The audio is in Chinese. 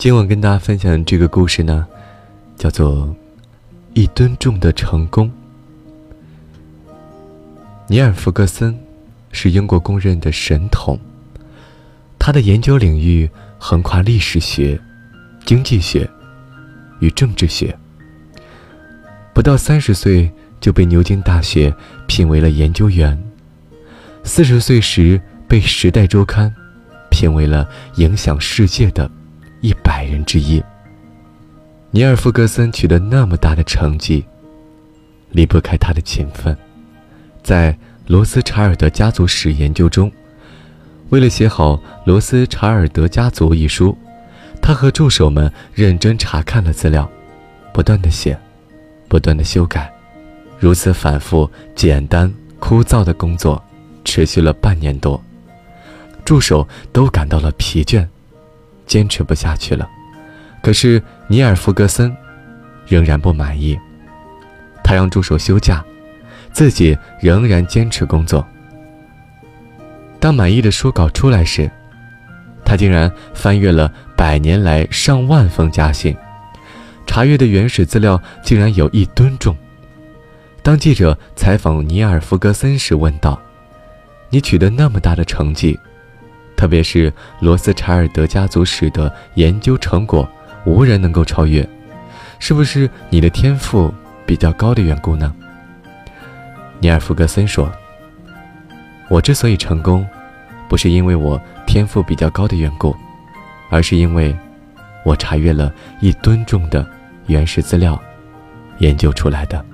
今晚跟大家分享这个故事呢，叫做《一吨重的成功》。尼尔·弗格森是英国公认的神童，他的研究领域横跨历史学、经济学与政治学。不到三十岁就被牛津大学聘为了研究员，四十岁时被《时代周刊》评为了影响世界的。一百人之一。尼尔·弗格森取得那么大的成绩，离不开他的勤奋。在罗斯查尔德家族史研究中，为了写好《罗斯查尔德家族》一书，他和助手们认真查看了资料，不断的写，不断的修改，如此反复、简单、枯燥的工作，持续了半年多，助手都感到了疲倦。坚持不下去了，可是尼尔·弗格森仍然不满意。他让助手休假，自己仍然坚持工作。当满意的书稿出来时，他竟然翻阅了百年来上万封家信，查阅的原始资料竟然有一吨重。当记者采访尼尔·弗格森时，问道：“你取得那么大的成绩？”特别是罗斯查尔德家族史的研究成果，无人能够超越，是不是你的天赋比较高的缘故呢？尼尔·弗格森说：“我之所以成功，不是因为我天赋比较高的缘故，而是因为，我查阅了一吨重的原始资料，研究出来的。”